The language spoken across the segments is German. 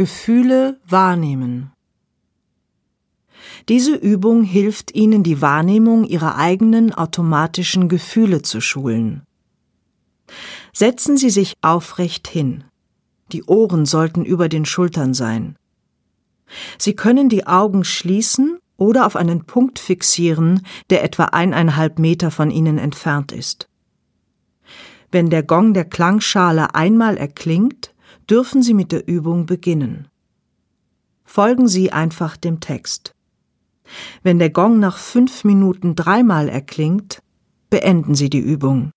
Gefühle wahrnehmen. Diese Übung hilft Ihnen, die Wahrnehmung Ihrer eigenen automatischen Gefühle zu schulen. Setzen Sie sich aufrecht hin. Die Ohren sollten über den Schultern sein. Sie können die Augen schließen oder auf einen Punkt fixieren, der etwa eineinhalb Meter von Ihnen entfernt ist. Wenn der Gong der Klangschale einmal erklingt, dürfen Sie mit der Übung beginnen. Folgen Sie einfach dem Text. Wenn der Gong nach fünf Minuten dreimal erklingt, beenden Sie die Übung.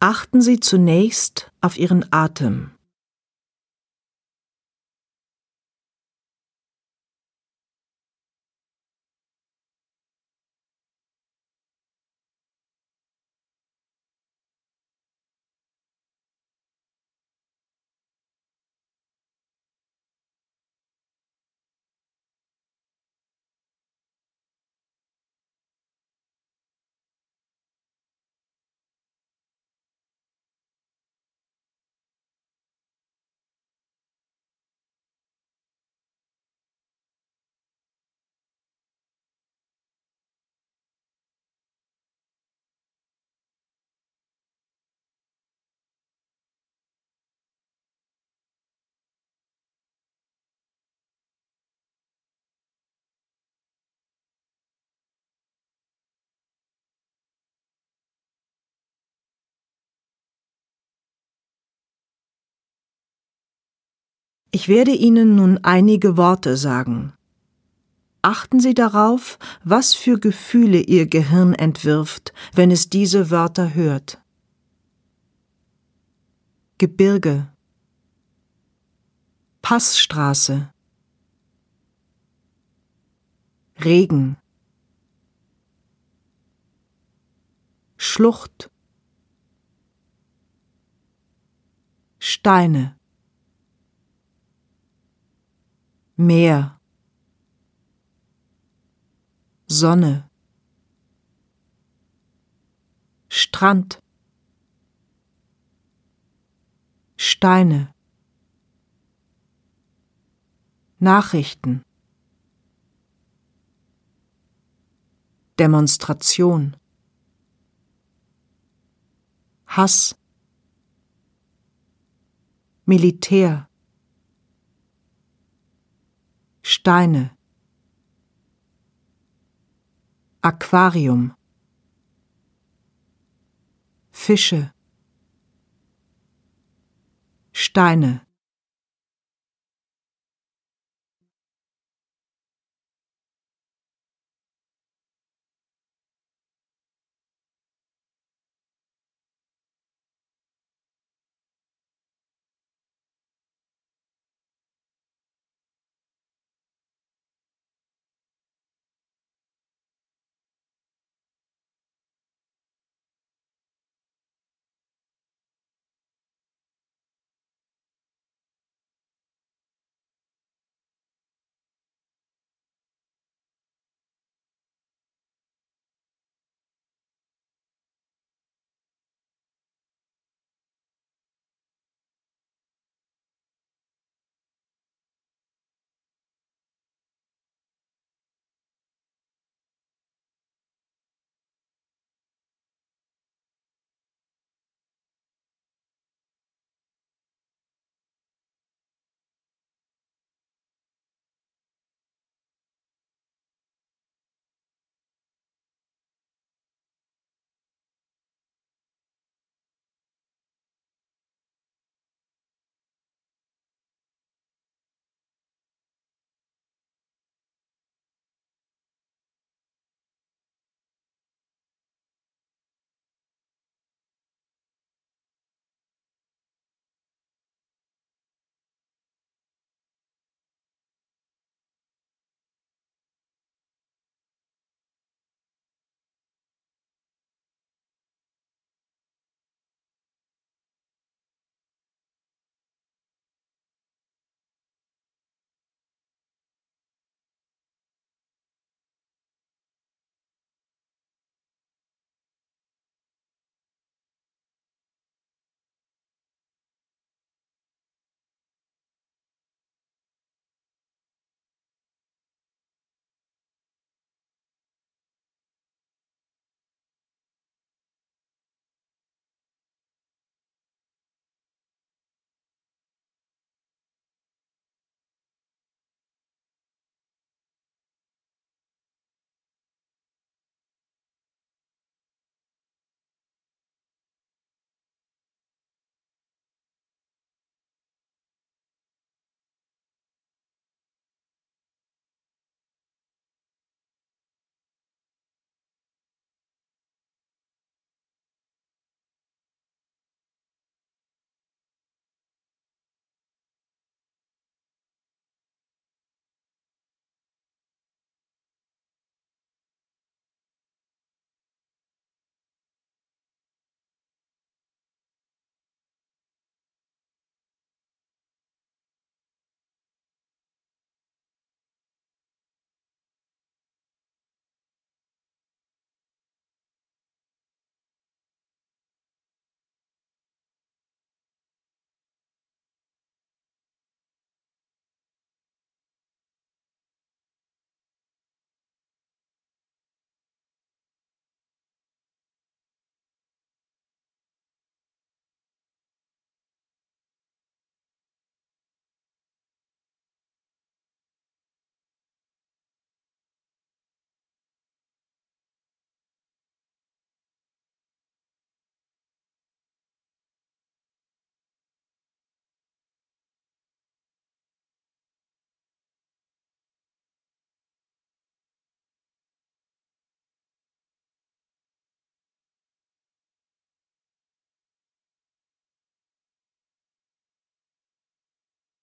Achten Sie zunächst auf Ihren Atem. Ich werde Ihnen nun einige Worte sagen. Achten Sie darauf, was für Gefühle Ihr Gehirn entwirft, wenn es diese Wörter hört. Gebirge. Passstraße. Regen. Schlucht. Steine Meer. Sonne. Strand. Steine. Nachrichten. Demonstration. Hass. Militär Steine. Aquarium. Fische. Steine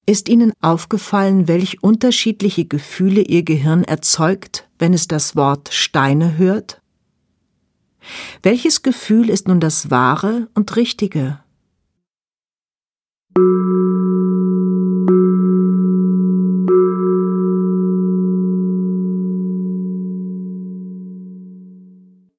Ist Ihnen aufgefallen, welch unterschiedliche Gefühle Ihr Gehirn erzeugt, wenn es das Wort Steine hört? Welches Gefühl ist nun das wahre und richtige?